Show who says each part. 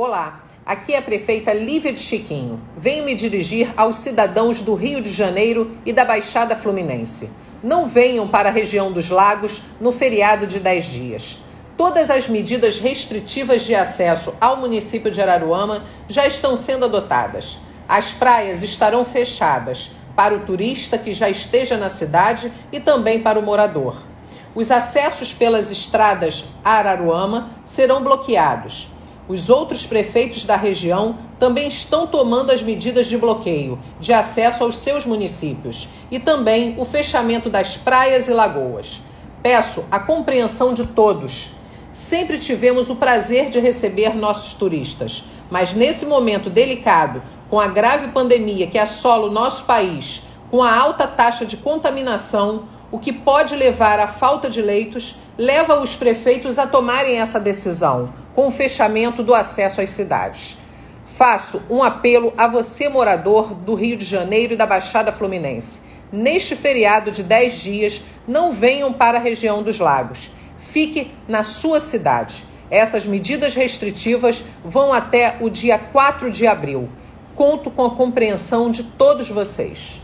Speaker 1: Olá, aqui é a prefeita Lívia de Chiquinho. Venho me dirigir aos cidadãos do Rio de Janeiro e da Baixada Fluminense. Não venham para a região dos lagos no feriado de 10 dias. Todas as medidas restritivas de acesso ao município de Araruama já estão sendo adotadas. As praias estarão fechadas para o turista que já esteja na cidade e também para o morador. Os acessos pelas estradas Araruama serão bloqueados os outros prefeitos da região também estão tomando as medidas de bloqueio de acesso aos seus municípios e também o fechamento das praias e lagoas. Peço a compreensão de todos. Sempre tivemos o prazer de receber nossos turistas, mas nesse momento delicado, com a grave pandemia que assola o nosso país, com a alta taxa de contaminação, o que pode levar à falta de leitos, leva os prefeitos a tomarem essa decisão, com o fechamento do acesso às cidades. Faço um apelo a você, morador do Rio de Janeiro e da Baixada Fluminense. Neste feriado de 10 dias, não venham para a região dos lagos. Fique na sua cidade. Essas medidas restritivas vão até o dia 4 de abril. Conto com a compreensão de todos vocês.